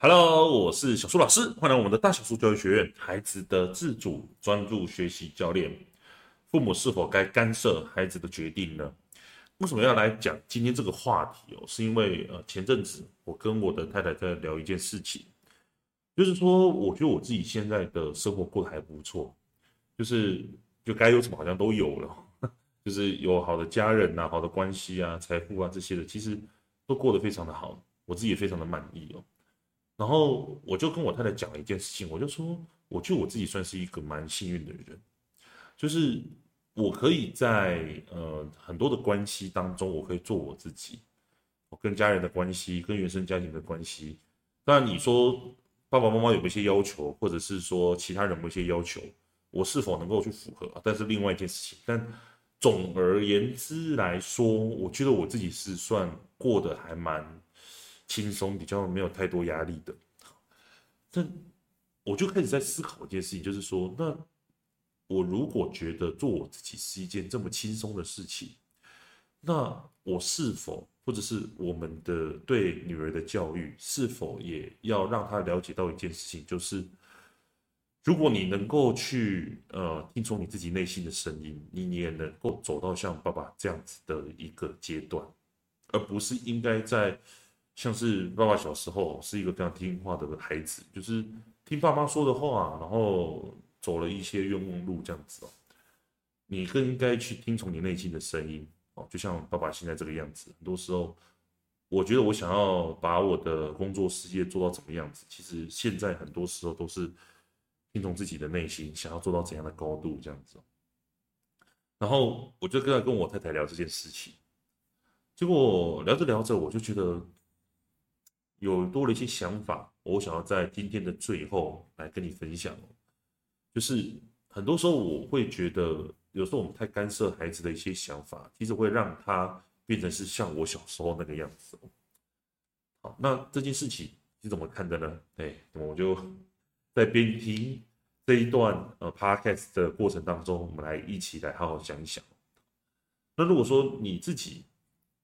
Hello，我是小苏老师，欢迎我们的大小苏教育学院，孩子的自主专注学习教练。父母是否该干涉孩子的决定呢？为什么要来讲今天这个话题哦？是因为呃前阵子我跟我的太太在聊一件事情，就是说我觉得我自己现在的生活过得还不错，就是就该有什么好像都有了，就是有好的家人呐、啊、好的关系啊、财富啊这些的，其实都过得非常的好，我自己也非常的满意哦。然后我就跟我太太讲了一件事情，我就说，我觉得我自己算是一个蛮幸运的人，就是我可以在呃很多的关系当中，我可以做我自己，我跟家人的关系，跟原生家庭的关系。当然你说爸爸妈妈有一些要求，或者是说其他人有一些要求，我是否能够去符合？但是另外一件事情，但总而言之来说，我觉得我自己是算过得还蛮。轻松，比较没有太多压力的。但我就开始在思考一件事情，就是说，那我如果觉得做我自己是一件这么轻松的事情，那我是否或者是我们的对女儿的教育，是否也要让她了解到一件事情，就是如果你能够去呃听从你自己内心的声音，你也能够走到像爸爸这样子的一个阶段，而不是应该在。像是爸爸小时候是一个非常听话的孩子，就是听爸妈说的话，然后走了一些冤枉路这样子哦。你更应该去听从你内心的声音哦，就像爸爸现在这个样子。很多时候，我觉得我想要把我的工作事业做到怎么样子，其实现在很多时候都是听从自己的内心，想要做到怎样的高度这样子。然后我就跟他跟我太太聊这件事情，结果聊着聊着，我就觉得。有多了一些想法，我想要在今天的最后来跟你分享。就是很多时候我会觉得，有时候我们太干涉孩子的一些想法，其实会让他变成是像我小时候那个样子。好，那这件事情你怎么看的呢？哎，我就在边听这一段呃 podcast 的过程当中，我们来一起来好好想一想。那如果说你自己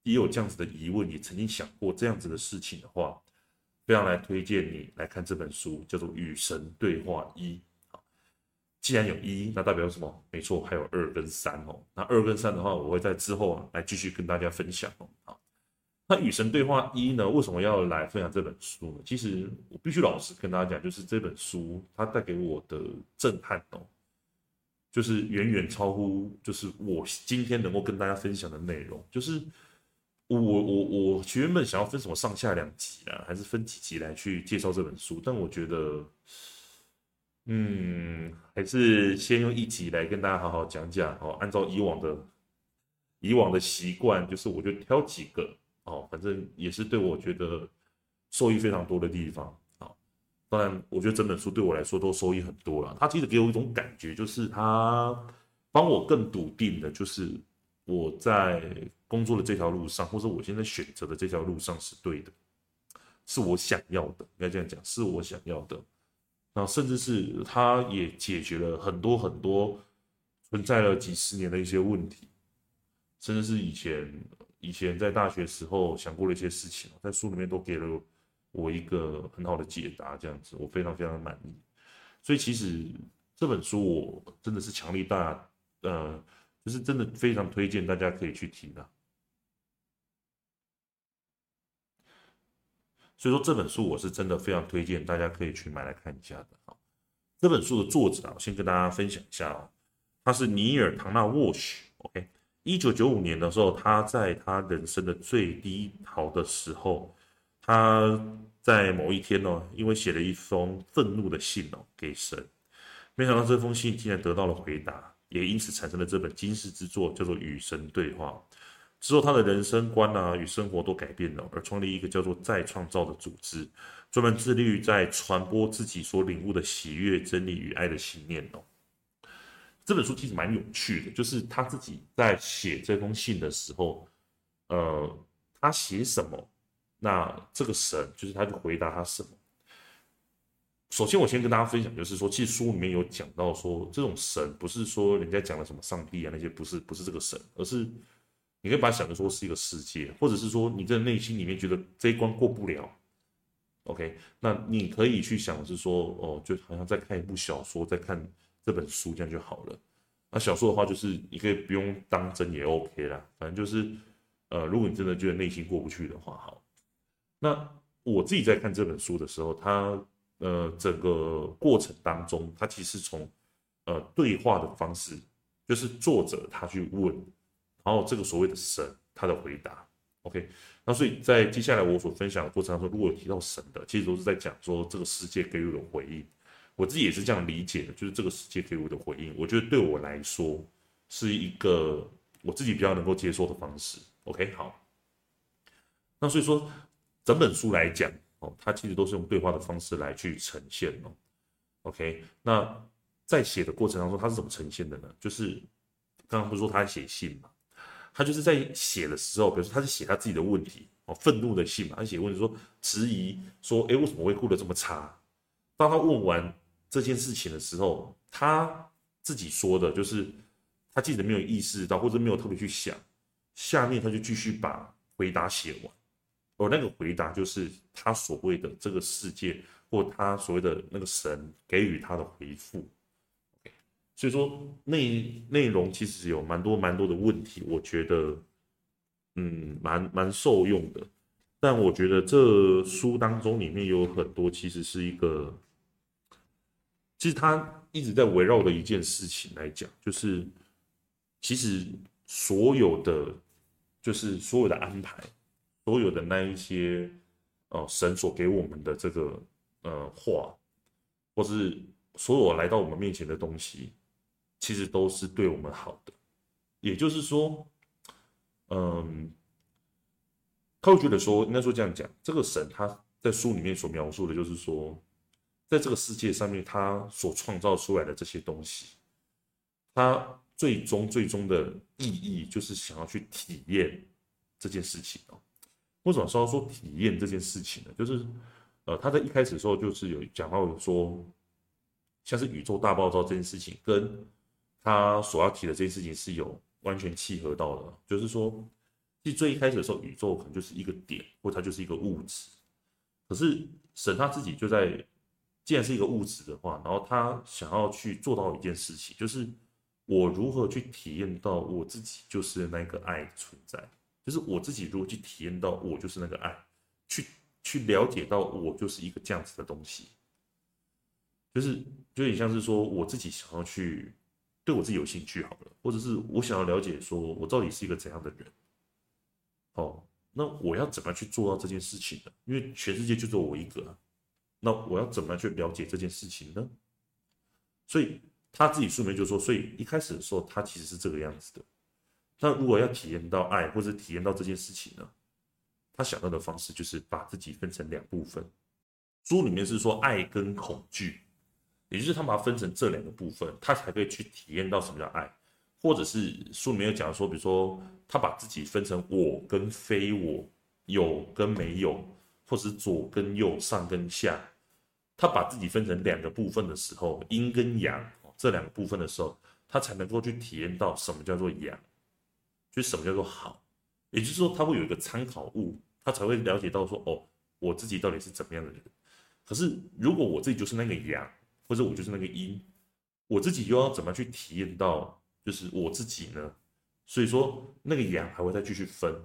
也有这样子的疑问，也曾经想过这样子的事情的话，非常来推荐你来看这本书，叫做《与神对话一》。既然有一，那代表什么？没错，还有二跟三哦。那二跟三的话，我会在之后啊来继续跟大家分享哦。好，那《与神对话一》呢？为什么要来分享这本书呢？其实我必须老实跟大家讲，就是这本书它带给我的震撼哦，就是远远超乎就是我今天能够跟大家分享的内容，就是。我我我原本想要分什么上下两集啊，还是分几集来去介绍这本书？但我觉得，嗯，还是先用一集来跟大家好好讲讲哦。按照以往的以往的习惯，就是我就挑几个哦，反正也是对我觉得受益非常多的地方啊。当然，我觉得整本书对我来说都收益很多了。它其实给我一种感觉，就是它帮我更笃定的，就是我在。工作的这条路上，或者我现在选择的这条路上是对的，是我想要的，应该这样讲，是我想要的。那甚至是它也解决了很多很多存在了几十年的一些问题，甚至是以前以前在大学时候想过的一些事情，在书里面都给了我一个很好的解答，这样子我非常非常的满意。所以其实这本书我真的是强力大，呃，就是真的非常推荐大家可以去听的。所以说这本书我是真的非常推荐，大家可以去买来看一下的。好，这本书的作者啊，我先跟大家分享一下哦，他是尼尔·唐纳沃许。OK，一九九五年的时候，他在他人生的最低潮的时候，他在某一天呢，因为写了一封愤怒的信哦给神，没想到这封信竟然得到了回答，也因此产生了这本惊世之作，叫做《与神对话》。之后，他的人生观啊与生活都改变了，而创立一个叫做“再创造”的组织，专门致力于在传播自己所领悟的喜悦、真理与爱的信念哦。这本书其实蛮有趣的，就是他自己在写这封信的时候，呃，他写什么，那这个神就是他就回答他什么。首先，我先跟大家分享，就是说，其实书里面有讲到说，这种神不是说人家讲的什么上帝啊那些，不是不是这个神，而是。你可以把它想的说是一个世界，或者是说你在内心里面觉得这一关过不了，OK，那你可以去想是说，哦，就好像在看一部小说，在看这本书这样就好了。那小说的话，就是你可以不用当真也 OK 啦，反正就是，呃，如果你真的觉得内心过不去的话，好。那我自己在看这本书的时候，它呃整个过程当中，它其实从呃对话的方式，就是作者他去问，然后这个所谓的神他的回答，OK。那所以在接下来我所分享的过程当中，如果有提到神的，其实都是在讲说这个世界给予的回应。我自己也是这样理解的，就是这个世界给我的回应，我觉得对我来说是一个我自己比较能够接受的方式。OK，好。那所以说整本书来讲哦，它其实都是用对话的方式来去呈现哦。OK，那在写的过程当中，它是怎么呈现的呢？就是刚刚不是说他在写信嘛？他就是在写的时候，比如说他是写他自己的问题哦，愤怒的信嘛，他写问题说质疑说，哎，为什么会过得这么差？当他问完这件事情的时候，他自己说的就是他自己没有意识到，或者没有特别去想，下面他就继续把回答写完，而那个回答就是他所谓的这个世界或他所谓的那个神给予他的回复。所以说内内容其实有蛮多蛮多的问题，我觉得，嗯，蛮蛮受用的。但我觉得这书当中里面有很多其实是一个，其实他一直在围绕的一件事情来讲，就是其实所有的，就是所有的安排，所有的那一些，呃，神所给我们的这个呃话，或是所有来到我们面前的东西。其实都是对我们好的，也就是说，嗯，他会觉得说，应该说这样讲，这个神他在书里面所描述的，就是说，在这个世界上面，他所创造出来的这些东西，他最终最终的意义就是想要去体验这件事情哦。为什么说要说体验这件事情呢？就是，呃，他在一开始的时候就是有讲到说，像是宇宙大爆炸这件事情跟他所要提的这件事情是有完全契合到的，就是说，其实最一开始的时候，宇宙可能就是一个点，或它就是一个物质。可是神他自己就在，既然是一个物质的话，然后他想要去做到一件事情，就是我如何去体验到我自己就是那个爱存在，就是我自己如何去体验到我就是那个爱，去去了解到我就是一个这样子的东西，就是就有点像是说我自己想要去。对我自己有兴趣好了，或者是我想要了解，说我到底是一个怎样的人，哦，那我要怎么样去做到这件事情呢？因为全世界就只有我一个，那我要怎么样去了解这件事情呢？所以他自己书里面就说，所以一开始的时候他其实是这个样子的。那如果要体验到爱，或者体验到这件事情呢，他想到的方式就是把自己分成两部分。书里面是说爱跟恐惧。也就是他把它分成这两个部分，他才可以去体验到什么叫爱，或者是书里面有讲说，比如说他把自己分成我跟非我，有跟没有，或是左跟右，上跟下，他把自己分成两个部分的时候，阴跟阳这两个部分的时候，他才能够去体验到什么叫做阳，就什么叫做好。也就是说，他会有一个参考物，他才会了解到说，哦，我自己到底是怎么样的人。可是如果我自己就是那个阳。或者我就是那个阴，我自己又要怎么去体验到就是我自己呢？所以说那个阳还会再继续分，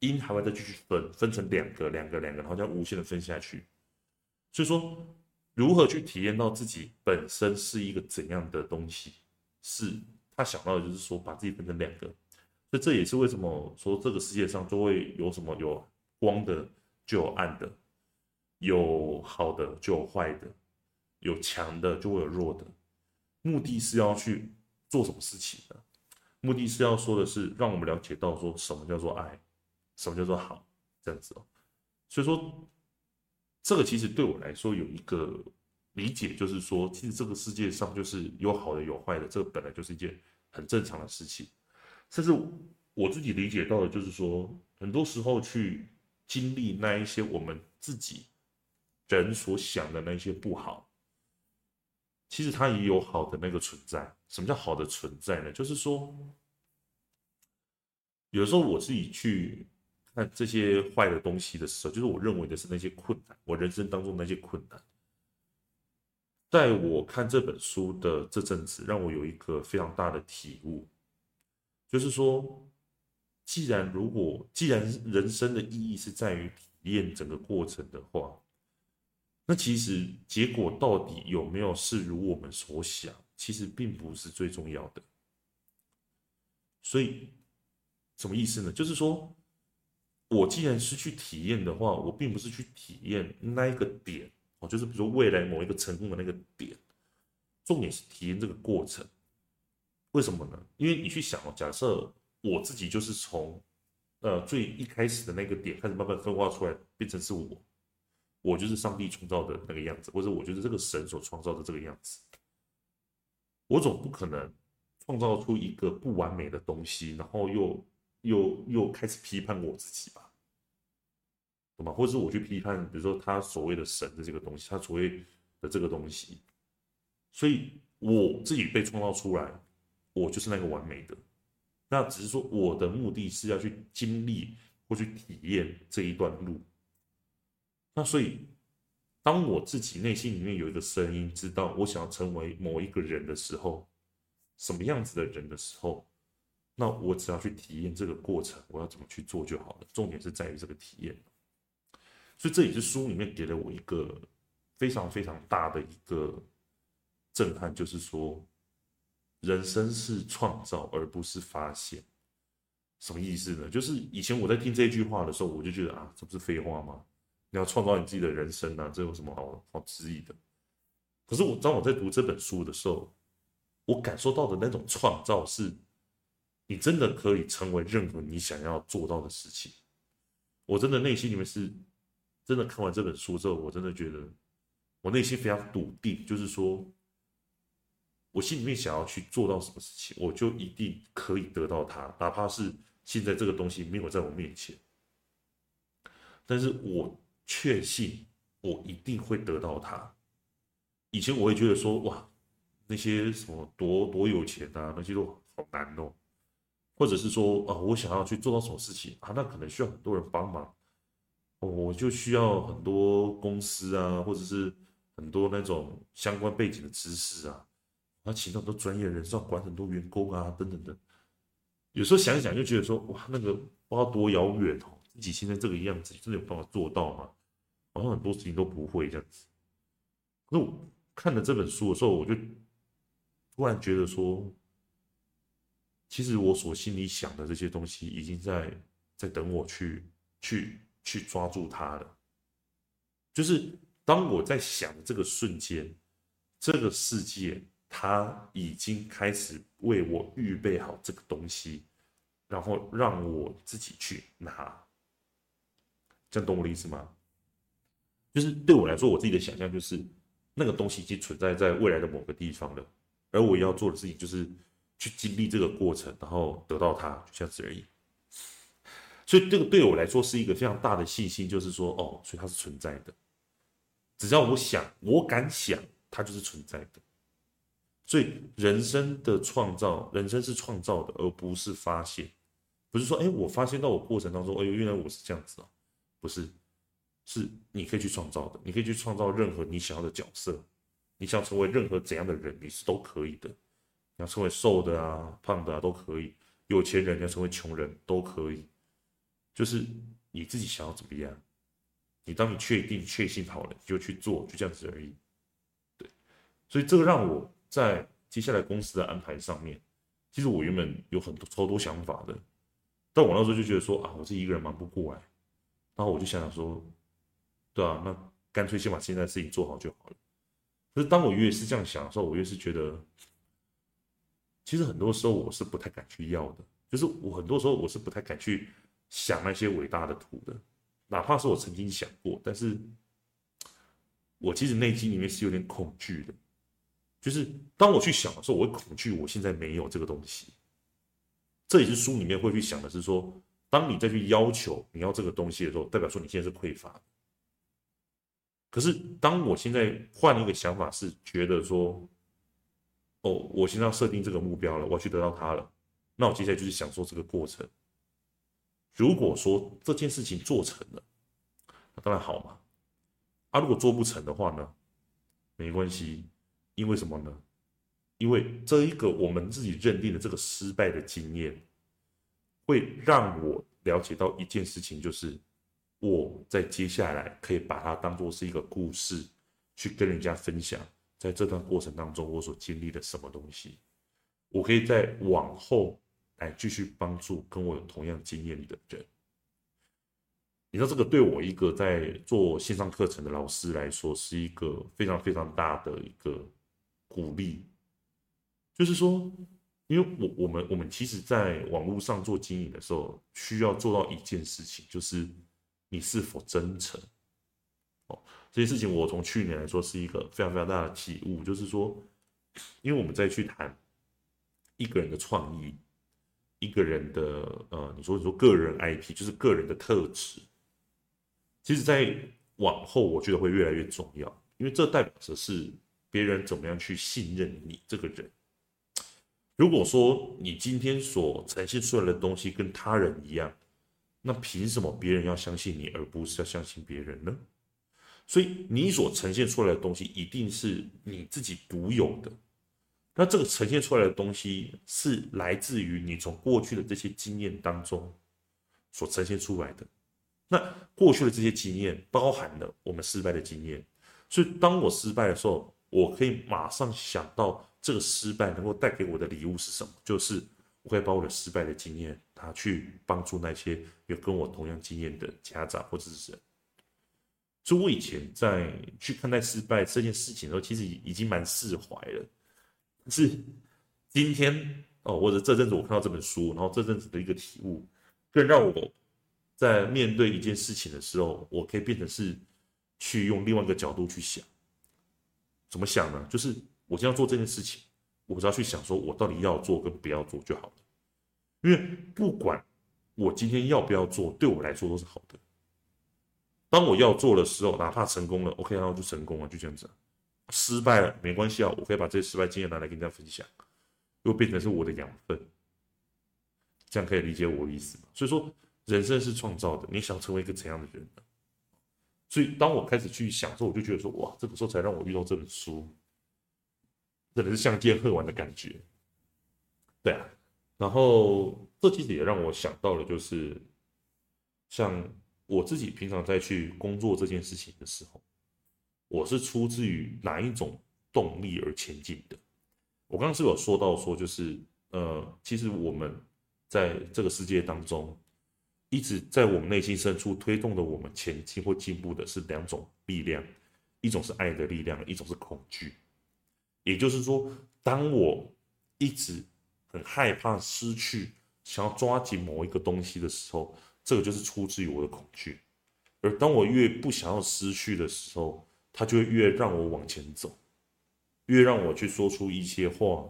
阴还会再继续分，分成两个、两个、两个，然后这样无限的分下去。所以说，如何去体验到自己本身是一个怎样的东西，是他想到的就是说把自己分成两个。所以这也是为什么说这个世界上就会有什么有光的就有暗的，有好的就有坏的。有强的就会有弱的，目的是要去做什么事情的？目的是要说的是，让我们了解到说什么叫做爱，什么叫做好，这样子哦。所以说，这个其实对我来说有一个理解，就是说，其实这个世界上就是有好的有坏的，这个本来就是一件很正常的事情。甚至我自己理解到的，就是说，很多时候去经历那一些我们自己人所想的那些不好。其实它也有好的那个存在。什么叫好的存在呢？就是说，有时候我自己去看这些坏的东西的时候，就是我认为的是那些困难，我人生当中那些困难。在我看这本书的这阵子，让我有一个非常大的体悟，就是说，既然如果既然人生的意义是在于体验整个过程的话，那其实结果到底有没有是如我们所想，其实并不是最重要的。所以，什么意思呢？就是说，我既然是去体验的话，我并不是去体验那一个点。哦，就是比如说未来某一个成功的那个点，重点是体验这个过程。为什么呢？因为你去想哦，假设我自己就是从呃最一开始的那个点开始慢慢分化出来，变成是我，我就是上帝创造的那个样子，或者我就是这个神所创造的这个样子。我总不可能创造出一个不完美的东西，然后又又又开始批判我自己吧。懂吗？或者是我去批判，比如说他所谓的神的这个东西，他所谓的这个东西，所以我自己被创造出来，我就是那个完美的。那只是说我的目的是要去经历或去体验这一段路。那所以，当我自己内心里面有一个声音，知道我想要成为某一个人的时候，什么样子的人的时候，那我只要去体验这个过程，我要怎么去做就好了。重点是在于这个体验。所以这也是书里面给了我一个非常非常大的一个震撼，就是说，人生是创造而不是发现。什么意思呢？就是以前我在听这句话的时候，我就觉得啊，这不是废话吗？你要创造你自己的人生啊，这有什么好好质疑的？可是我当我在读这本书的时候，我感受到的那种创造是，你真的可以成为任何你想要做到的事情。我真的内心里面是。真的看完这本书之后，我真的觉得我内心非常笃定，就是说，我心里面想要去做到什么事情，我就一定可以得到它，哪怕是现在这个东西没有在我面前，但是我确信我一定会得到它。以前我会觉得说，哇，那些什么多多有钱啊，那些都好难哦，或者是说啊，我想要去做到什么事情啊，那可能需要很多人帮忙。我就需要很多公司啊，或者是很多那种相关背景的知识啊，要请到很多专业人士，要管很多员工啊，等等等。有时候想想，就觉得说，哇，那个不知道多遥远哦，自己现在这个样子，真的有办法做到吗？好像很多事情都不会这样子。可是我看了这本书的时候，我就突然觉得说，其实我所心里想的这些东西，已经在在等我去去。去抓住它了，就是当我在想这个瞬间，这个世界它已经开始为我预备好这个东西，然后让我自己去拿。这样懂我的意思吗？就是对我来说，我自己的想象就是那个东西已经存在在未来的某个地方了，而我要做的事情就是去经历这个过程，然后得到它，就这样子而已。所以这个对我来说是一个非常大的信心，就是说，哦，所以它是存在的。只要我想，我敢想，它就是存在的。所以人生的创造，人生是创造的，而不是发现。不是说，哎，我发现到我过程当中，哎呦，原来我是这样子哦。不是，是你可以去创造的，你可以去创造任何你想要的角色。你想成为任何怎样的人，你是都可以的。你要成为瘦的啊、胖的啊，都可以。有钱人，要成为穷人，都可以。就是你自己想要怎么样，你当你确定确信好了，你就去做，就这样子而已。对，所以这个让我在接下来公司的安排上面，其实我原本有很多超多想法的，但我那时候就觉得说啊，我自己一个人忙不过来，然后我就想想说，对啊，那干脆先把现在的事情做好就好了。可是当我越是这样想的时候，我越是觉得，其实很多时候我是不太敢去要的，就是我很多时候我是不太敢去。想那些伟大的图的，哪怕是我曾经想过，但是我其实内心里面是有点恐惧的。就是当我去想的时候，我会恐惧我现在没有这个东西。这也是书里面会去想的，是说，当你再去要求你要这个东西的时候，代表说你现在是匮乏的。可是当我现在换一个想法，是觉得说，哦，我现在要设定这个目标了，我要去得到它了，那我接下来就是享受这个过程。如果说这件事情做成了，那当然好嘛。啊，如果做不成的话呢，没关系，因为什么呢？因为这一个我们自己认定的这个失败的经验，会让我了解到一件事情，就是我在接下来可以把它当做是一个故事，去跟人家分享，在这段过程当中我所经历的什么东西，我可以在往后来继续帮助跟我有同样经验的人。你知道这个对我一个在做线上课程的老师来说，是一个非常非常大的一个鼓励。就是说，因为我我们我们其实，在网络上做经营的时候，需要做到一件事情，就是你是否真诚。哦，这些事情我从去年来说是一个非常非常大的体悟，就是说，因为我们在去谈一个人的创意，一个人的呃，你说你说个人 IP，就是个人的特质，其实，在往后我觉得会越来越重要，因为这代表着是别人怎么样去信任你这个人。如果说你今天所呈现出来的东西跟他人一样，那凭什么别人要相信你，而不是要相信别人呢？所以你所呈现出来的东西一定是你自己独有的。那这个呈现出来的东西是来自于你从过去的这些经验当中所呈现出来的。那过去的这些经验包含了我们失败的经验，所以当我失败的时候，我可以马上想到。这个失败能够带给我的礼物是什么？就是我会把我的失败的经验拿去帮助那些有跟我同样经验的家长或者是人。所以，我以前在去看待失败这件事情的时候，其实已经蛮释怀了。是今天哦，或者这阵子我看到这本书，然后这阵子的一个体悟，更让我在面对一件事情的时候，我可以变成是去用另外一个角度去想。怎么想呢？就是。我今天要做这件事情，我只要去想说，我到底要做跟不要做就好。因为不管我今天要不要做，对我来说都是好的。当我要做的时候，哪怕成功了，OK，然后就成功了，就这样子。失败了没关系啊，我可以把这些失败经验拿来跟大家分享，又变成是我的养分。这样可以理解我的意思吗？所以说，人生是创造的，你想成为一个怎样的人呢？所以当我开始去想的时候，我就觉得说，哇，这个时候才让我遇到这本书。真的是相见恨晚的感觉，对啊，然后这其实也让我想到了，就是像我自己平常在去工作这件事情的时候，我是出自于哪一种动力而前进的？我刚刚是有说到说，就是呃，其实我们在这个世界当中，一直在我们内心深处推动的我们前进或进步的是两种力量，一种是爱的力量，一种是恐惧。也就是说，当我一直很害怕失去，想要抓紧某一个东西的时候，这个就是出自于我的恐惧。而当我越不想要失去的时候，它就会越让我往前走，越让我去说出一些话，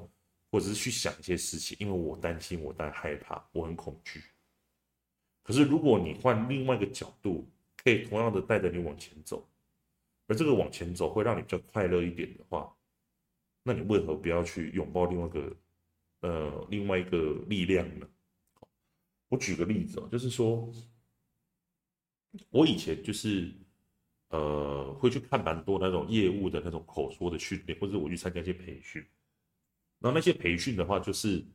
或者是去想一些事情，因为我担心，我在害怕，我很恐惧。可是如果你换另外一个角度，可以同样的带着你往前走，而这个往前走会让你比较快乐一点的话。那你为何不要去拥抱另外一个，呃，另外一个力量呢？我举个例子哦，就是说，我以前就是，呃，会去看蛮多那种业务的那种口说的训练，或者我去参加一些培训。然后那些培训的话，就是，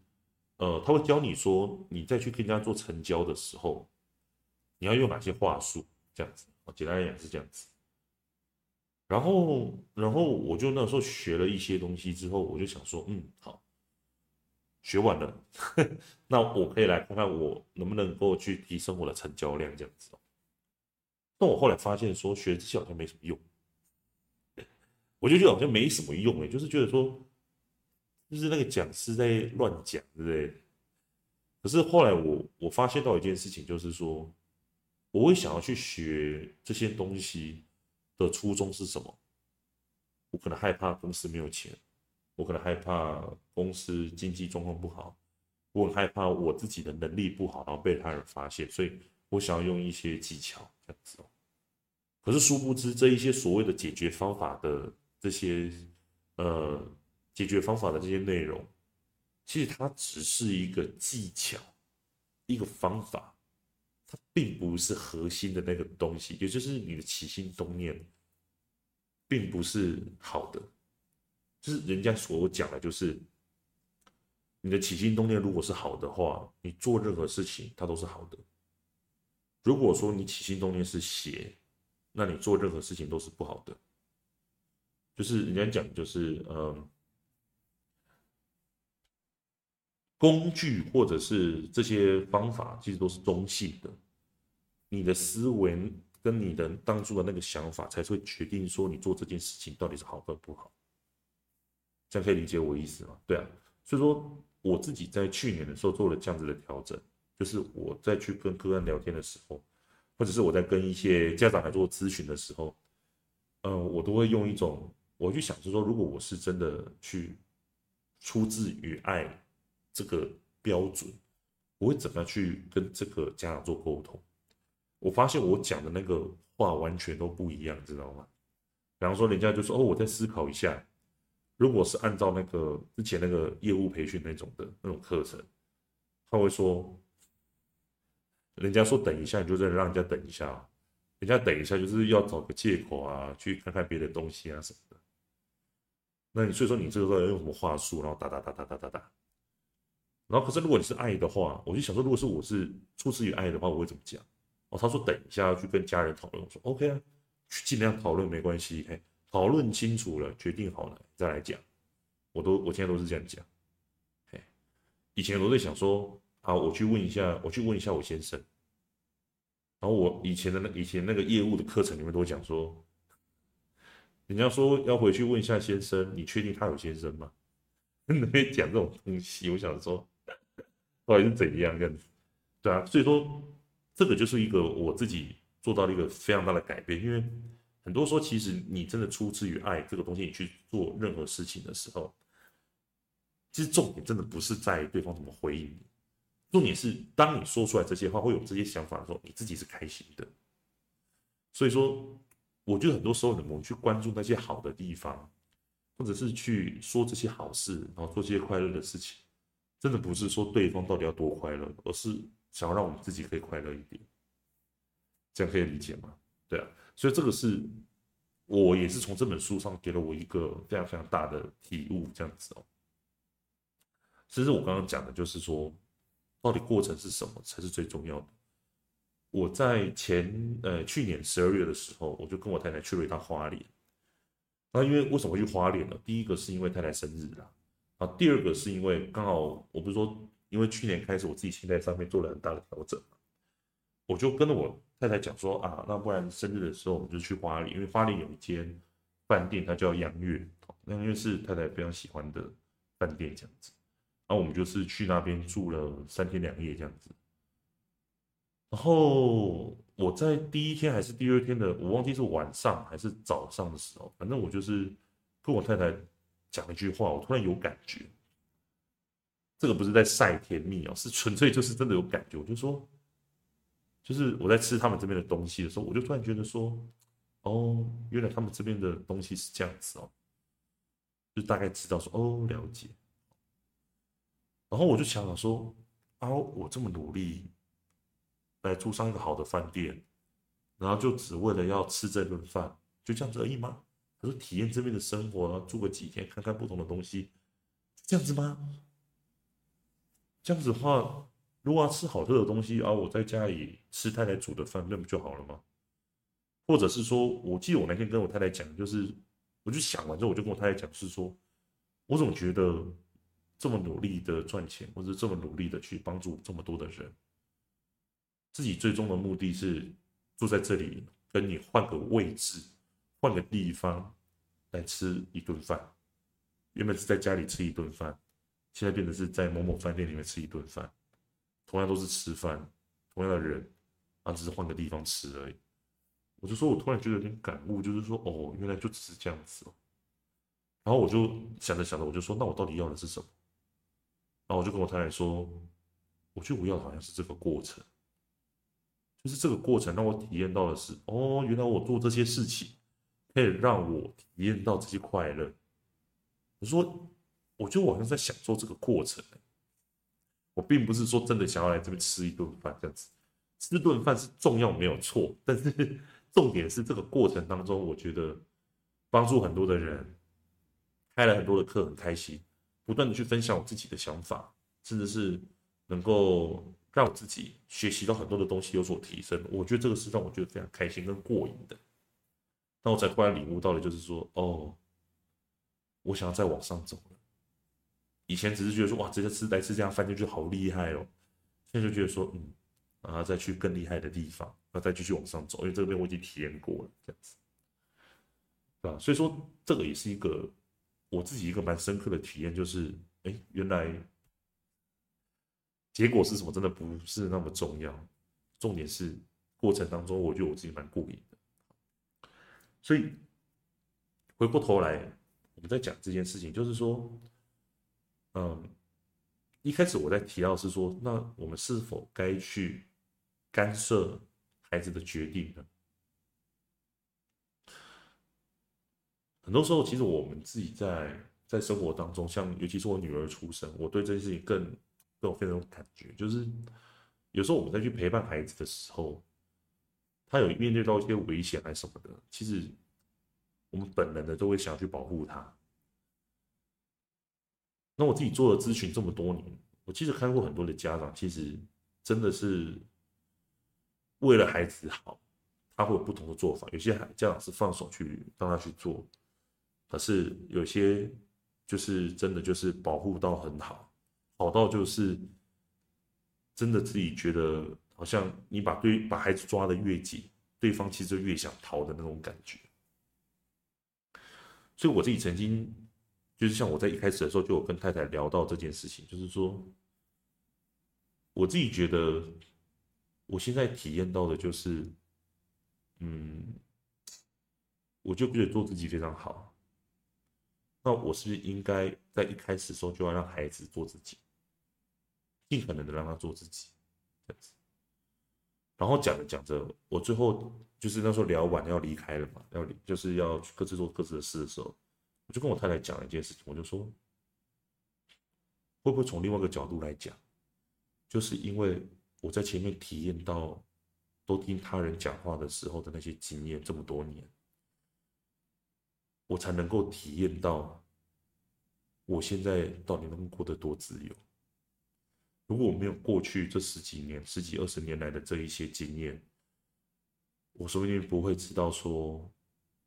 呃，他会教你说，你再去跟人家做成交的时候，你要用哪些话术，这样子。简单来讲是这样子。然后，然后我就那时候学了一些东西之后，我就想说，嗯，好，学完了，那我可以来看看我能不能够去提升我的成交量这样子哦。但我后来发现说，学这些好像没什么用，我就觉得好像没什么用哎，就是觉得说，就是那个讲师在乱讲，对不对？可是后来我我发现到一件事情，就是说，我会想要去学这些东西。的初衷是什么？我可能害怕公司没有钱，我可能害怕公司经济状况不好，我很害怕我自己的能力不好，然后被他人发现，所以我想要用一些技巧这样子。可是殊不知，这一些所谓的解决方法的这些呃解决方法的这些内容，其实它只是一个技巧，一个方法。它并不是核心的那个东西，也就是你的起心动念，并不是好的。就是人家所讲的，就是你的起心动念如果是好的话，你做任何事情它都是好的。如果说你起心动念是邪，那你做任何事情都是不好的。就是人家讲，就是嗯，工具或者是这些方法，其实都是中性的。你的思维跟你的当初的那个想法，才会决定说你做这件事情到底是好或不好。这样可以理解我意思吗？对啊，所以说我自己在去年的时候做了这样子的调整，就是我在去跟个案聊天的时候，或者是我在跟一些家长来做咨询的时候，呃，我都会用一种。我去想，是说，如果我是真的去出自于爱这个标准，我会怎么样去跟这个家长做沟通？我发现我讲的那个话完全都不一样，知道吗？比方说，人家就说：“哦，我再思考一下。”如果是按照那个之前那个业务培训那种的那种课程，他会说：“人家说等一下，你就再让人家等一下。人家等一下就是要找个借口啊，去看看别的东西啊什么的。”那你所以说你这个时候要用什么话术，然后打打打打打打打，然后可是如果你是爱的话，我就想说，如果是我是出自于爱的话，我会怎么讲？哦，他说等一下要去跟家人讨论，我说 OK 啊，去尽量讨论没关系，嘿，讨论清楚了，决定好了再来讲，我都我现在都是这样讲，以前我都在想说，好，我去问一下，我去问一下我先生，然后我以前的那以前那个业务的课程里面都讲说。人家说要回去问一下先生，你确定他有先生吗？那边讲这种东西，我想说，到底是怎样这样子？对啊，所以说这个就是一个我自己做到了一个非常大的改变，因为很多时候其实你真的出自于爱这个东西，你去做任何事情的时候，其实重点真的不是在对方怎么回应你，重点是当你说出来这些话，会有这些想法的时候，你自己是开心的。所以说。我觉得很多时候，我们去关注那些好的地方，或者是去说这些好事，然后做这些快乐的事情，真的不是说对方到底要多快乐，而是想要让我们自己可以快乐一点。这样可以理解吗？对啊，所以这个是我也是从这本书上给了我一个非常非常大的体悟，这样子哦。其实我刚刚讲的就是说，到底过程是什么才是最重要的。我在前呃去年十二月的时候，我就跟我太太去了一趟花莲。那因为为什么去花莲呢？第一个是因为太太生日啦，啊，第二个是因为刚好我不是说，因为去年开始我自己心态上面做了很大的调整，我就跟着我太太讲说啊，那不然生日的时候我们就去花莲，因为花莲有一间饭店，它叫阳月，阳月是太太非常喜欢的饭店这样子，然后我们就是去那边住了三天两夜这样子。然后我在第一天还是第二天的，我忘记是晚上还是早上的时候，反正我就是跟我太太讲一句话，我突然有感觉。这个不是在晒甜蜜哦，是纯粹就是真的有感觉。我就说，就是我在吃他们这边的东西的时候，我就突然觉得说，哦，原来他们这边的东西是这样子哦，就大概知道说，哦，了解。然后我就想想说，啊，我这么努力。来住上一个好的饭店，然后就只为了要吃这顿饭，就这样子而已吗？他说体验这边的生活，然后住个几天，看看不同的东西，这样子吗？这样子的话，如果要吃好吃的东西啊，我在家里吃太太煮的饭，那不就好了吗？或者是说，我记得我那天跟我太太讲，就是我就想完之后，我就跟我太太讲，是说，我总觉得这么努力的赚钱，或者这么努力的去帮助这么多的人。自己最终的目的是住在这里，跟你换个位置，换个地方来吃一顿饭。原本是在家里吃一顿饭，现在变成是在某某饭店里面吃一顿饭。同样都是吃饭，同样的人，啊，只是换个地方吃而已。我就说，我突然觉得有点感悟，就是说，哦，原来就只是这样子。然后我就想着想着，我就说，那我到底要的是什么？然后我就跟我太太说，我觉得我要的好像是这个过程。就是这个过程让我体验到的是，哦，原来我做这些事情可以让我体验到这些快乐。我说，我觉得我好像在享受这个过程。我并不是说真的想要来这边吃一顿饭这样子，吃顿饭是重要没有错，但是 重点是这个过程当中，我觉得帮助很多的人，开了很多的课，很开心，不断的去分享我自己的想法，甚至是能够让我自己学习到很多的东西有所提升。我觉得这个是让我觉得非常开心跟过瘾的。那我才突然领悟到了，就是说，哦，我想要再往上走了。以前只是觉得说，哇，这个吃来吃这样饭店就好厉害哦。现在就觉得说，嗯，然后再去更厉害的地方，然后再继续往上走，因为这边我已经体验过了，这样子，对吧？所以说，这个也是一个。我自己一个蛮深刻的体验就是，哎，原来结果是什么，真的不是那么重要，重点是过程当中，我觉得我自己蛮过瘾的。所以回过头来，我们在讲这件事情，就是说，嗯，一开始我在提到是说，那我们是否该去干涉孩子的决定呢？很多时候，其实我们自己在在生活当中，像尤其是我女儿出生，我对这件事情更更有非常感觉。就是有时候我们在去陪伴孩子的时候，他有面对到一些危险还是什么的，其实我们本能的都会想要去保护他。那我自己做了咨询这么多年，我其实看过很多的家长，其实真的是为了孩子好，他会有不同的做法。有些家长是放手去让他去做。可是有些就是真的就是保护到很好，好到就是真的自己觉得好像你把对把孩子抓得越紧，对方其实就越想逃的那种感觉。所以我自己曾经就是像我在一开始的时候就有跟太太聊到这件事情，就是说我自己觉得我现在体验到的就是，嗯，我就觉得做自己非常好。那我是不是应该在一开始的时候就要让孩子做自己，尽可能的让他做自己，这样子。然后讲着讲着，我最后就是那时候聊完要离开了嘛，要离就是要各自做各自的事的时候，我就跟我太太讲了一件事情，我就说，会不会从另外一个角度来讲，就是因为我在前面体验到都听他人讲话的时候的那些经验这么多年。我才能够体验到，我现在到底能过得多自由。如果我没有过去这十几年、十几二十年来的这一些经验，我说不定不会知道说，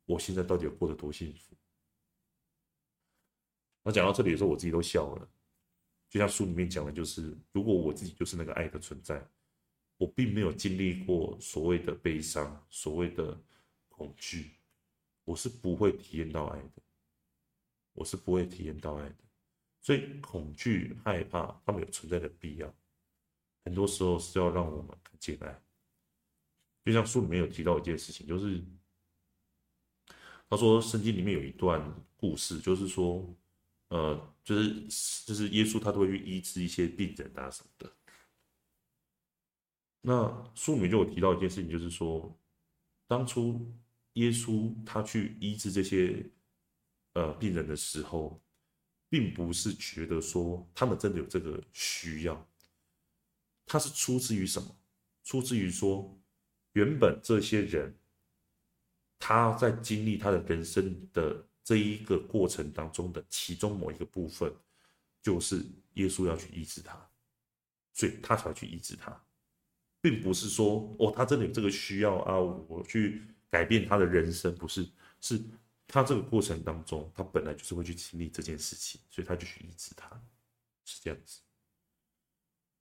我现在到底有过得多幸福。那讲到这里的时候，我自己都笑了。就像书里面讲的，就是如果我自己就是那个爱的存在，我并没有经历过所谓的悲伤、所谓的恐惧。我是不会体验到爱的，我是不会体验到爱的，所以恐惧、害怕，他们有存在的必要。很多时候是要让我们看见爱。就像书里面有提到一件事情，就是他说圣经里面有一段故事，就是说，呃，就是就是耶稣他都会去医治一些病人啊什么的。那书里面就有提到一件事情，就是说当初。耶稣他去医治这些呃病人的时候，并不是觉得说他们真的有这个需要，他是出自于什么？出自于说，原本这些人他在经历他的人生的这一个过程当中的其中某一个部分，就是耶稣要去医治他，所以他才去医治他，并不是说哦，他真的有这个需要啊，我去。改变他的人生不是，是他这个过程当中，他本来就是会去经历这件事情，所以他就去医治他，是这样子。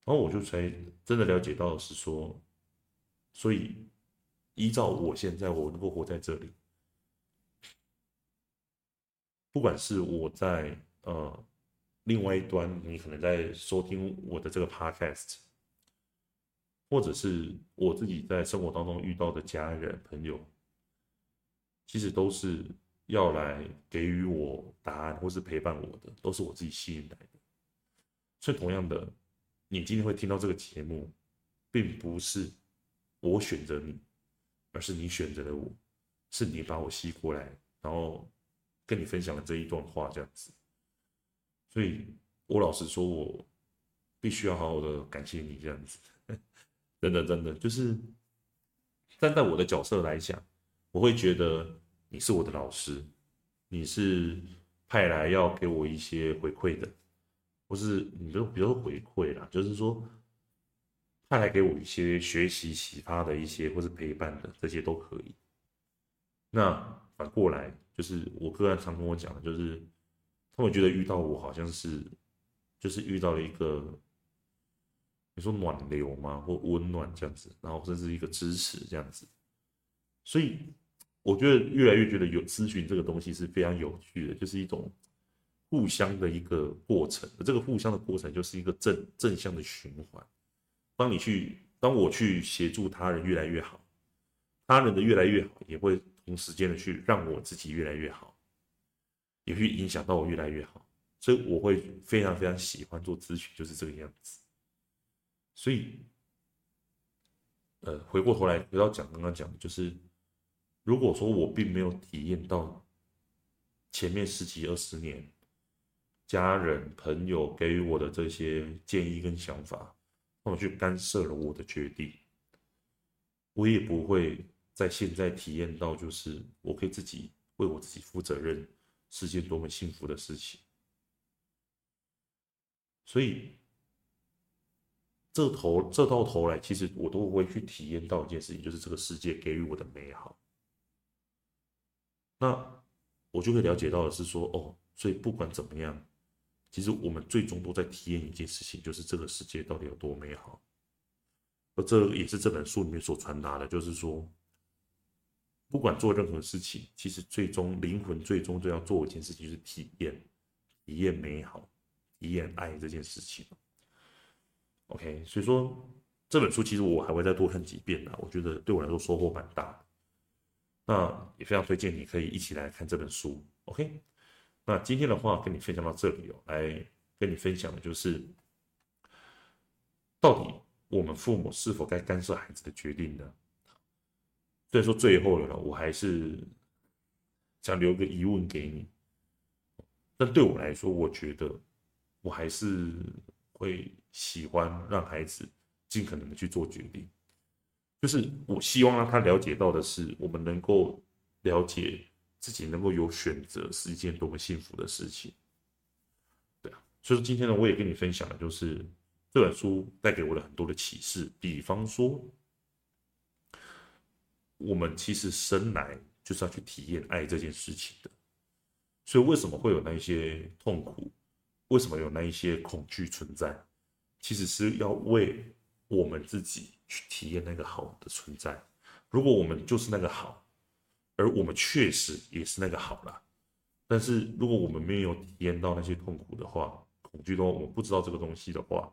然后我就才真的了解到是说，所以依照我现在我能够活在这里，不管是我在呃另外一端，你可能在收听我的这个 podcast，或者是我自己在生活当中遇到的家人朋友。其实都是要来给予我答案，或是陪伴我的，都是我自己吸引来的。所以，同样的，你今天会听到这个节目，并不是我选择你，而是你选择了我，是你把我吸过来，然后跟你分享了这一段话，这样子。所以，我老实说，我必须要好好的感谢你这样子。真的真的就是站在我的角色来讲，我会觉得你是我的老师，你是派来要给我一些回馈的，或是你就比如说回馈啦，就是说派来给我一些学习启发的一些，或是陪伴的这些都可以。那反过来就是我个案常跟我讲的，就是他们觉得遇到我好像是就是遇到了一个。你说暖流吗？或温暖这样子，然后甚至一个支持这样子，所以我觉得越来越觉得有咨询这个东西是非常有趣的，就是一种互相的一个过程。这个互相的过程就是一个正正向的循环。当你去，当我去协助他人越来越好，他人的越来越好，也会同时间的去让我自己越来越好，也会影响到我越来越好。所以我会非常非常喜欢做咨询，就是这个样子。所以，呃，回过头来回到讲刚刚讲的，就是如果说我并没有体验到前面十几二十年家人朋友给予我的这些建议跟想法，那么去干涉了我的决定，我也不会在现在体验到，就是我可以自己为我自己负责任，是件多么幸福的事情。所以。这头这到头来，其实我都会去体验到一件事情，就是这个世界给予我的美好。那我就会了解到的是说，哦，所以不管怎么样，其实我们最终都在体验一件事情，就是这个世界到底有多美好。而这也是这本书里面所传达的，就是说，不管做任何事情，其实最终灵魂最终都要做一件事情，就是体验，体验美好，体验爱这件事情。OK，所以说这本书其实我还会再多看几遍的，我觉得对我来说收获蛮大。那也非常推荐你可以一起来看这本书。OK，那今天的话跟你分享到这里哦，来跟你分享的就是，到底我们父母是否该干涉孩子的决定呢？所以说最后了，我还是想留个疑问给你。但对我来说，我觉得我还是。会喜欢让孩子尽可能的去做决定，就是我希望让他了解到的是，我们能够了解自己能够有选择是一件多么幸福的事情。对啊，所以说今天呢，我也跟你分享的就是这本书带给我的很多的启示。比方说，我们其实生来就是要去体验爱这件事情的，所以为什么会有那一些痛苦？为什么有那一些恐惧存在？其实是要为我们自己去体验那个好的存在。如果我们就是那个好，而我们确实也是那个好了，但是如果我们没有体验到那些痛苦的话，恐惧的话，我们不知道这个东西的话，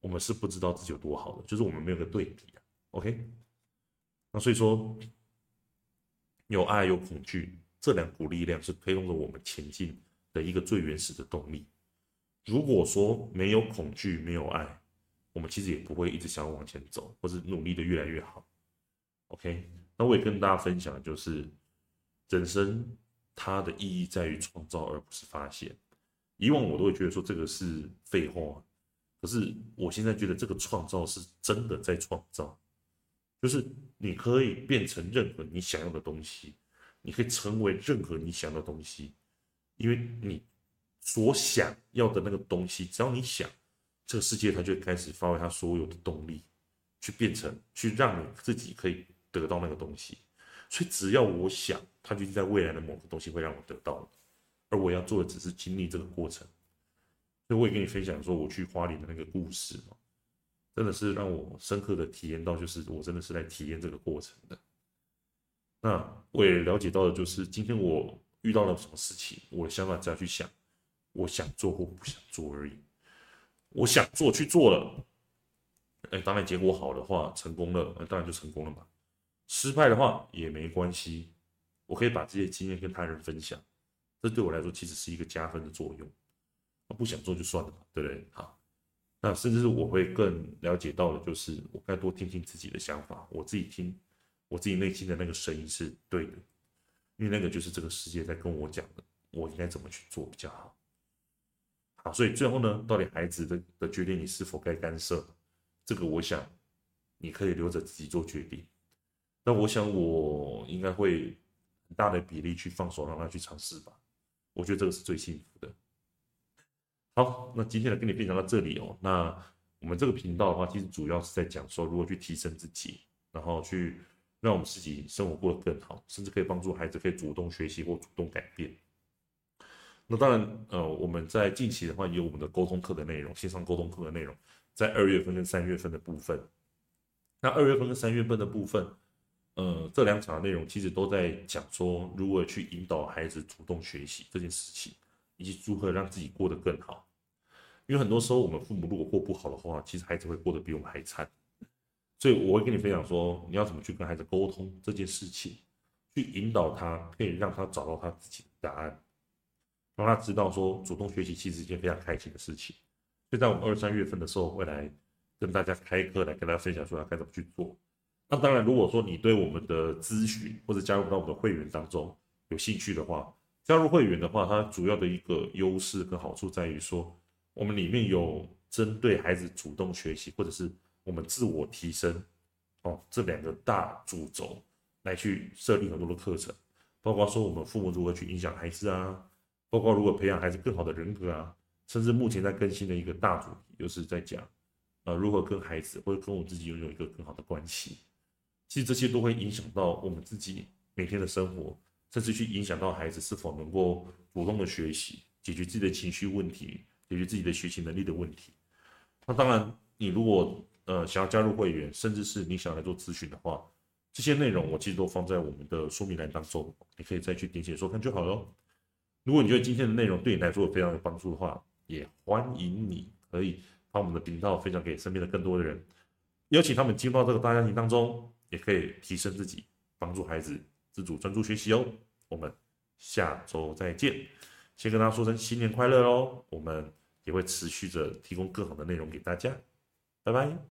我们是不知道自己有多好的，就是我们没有个对比啊。OK，那所以说，有爱有恐惧这两股力量是推动着我们前进的一个最原始的动力。如果说没有恐惧，没有爱，我们其实也不会一直想要往前走，或是努力的越来越好。OK，那我也跟大家分享就是，人生它的意义在于创造，而不是发现。以往我都会觉得说这个是废话，可是我现在觉得这个创造是真的在创造，就是你可以变成任何你想要的东西，你可以成为任何你想要的东西，因为你。所想要的那个东西，只要你想，这个世界它就开始发挥它所有的动力，去变成，去让你自己可以得到那个东西。所以只要我想，它就在未来的某个东西会让我得到。而我要做的只是经历这个过程。所以我也跟你分享说，我去花莲的那个故事嘛，真的是让我深刻的体验到，就是我真的是来体验这个过程的。那我也了解到的就是，今天我遇到了什么事情，我的想法只要去想。我想做或不想做而已。我想做去做了，哎，当然结果好的话，成功了，那当然就成功了嘛。失败的话也没关系，我可以把这些经验跟他人分享，这对我来说其实是一个加分的作用。不想做就算了嘛，对不对？好，那甚至是我会更了解到的，就是我该多听听自己的想法，我自己听我自己内心的那个声音是对的，因为那个就是这个世界在跟我讲的，我应该怎么去做比较好。好，所以最后呢，到底孩子的的决定你是否该干涉？这个我想你可以留着自己做决定。那我想我应该会很大的比例去放手，让他去尝试吧。我觉得这个是最幸福的。好，那今天呢跟你分享到这里哦。那我们这个频道的话，其实主要是在讲说如何去提升自己，然后去让我们自己生活过得更好，甚至可以帮助孩子可以主动学习或主动改变。那当然，呃，我们在近期的话有我们的沟通课的内容，线上沟通课的内容，在二月份跟三月份的部分。那二月份跟三月份的部分，呃，这两场的内容其实都在讲说如何去引导孩子主动学习这件事情，以及如何让自己过得更好。因为很多时候，我们父母如果过不好的话，其实孩子会过得比我们还惨。所以我会跟你分享说，你要怎么去跟孩子沟通这件事情，去引导他，可以让他找到他自己的答案，让他知道说，主动学习其实是一件非常开心的事情。所以在我们二三月份的时候，会来跟大家开课，来跟大家分享说要该怎么去做。那当然，如果说你对我们的咨询或者加入到我们的会员当中有兴趣的话，加入会员的话，它主要的一个优势跟好处在于说。我们里面有针对孩子主动学习，或者是我们自我提升，哦，这两个大主轴来去设立很多的课程，包括说我们父母如何去影响孩子啊，包括如何培养孩子更好的人格啊，甚至目前在更新的一个大主题，就是在讲，呃，如何跟孩子或者跟我自己拥有一个更好的关系。其实这些都会影响到我们自己每天的生活，甚至去影响到孩子是否能够主动的学习，解决自己的情绪问题。解决自己的学习能力的问题。那当然，你如果呃想要加入会员，甚至是你想来做咨询的话，这些内容我其实都放在我们的说明栏当中，你可以再去点击收看就好了。如果你觉得今天的内容对你来说非常有帮助的话，也欢迎你可以把我们的频道分享给身边的更多的人，邀请他们进入到这个大家庭当中，也可以提升自己，帮助孩子自主专注学习哦。我们下周再见，先跟大家说声新年快乐哦，我们。也会持续着提供更好的内容给大家，拜拜。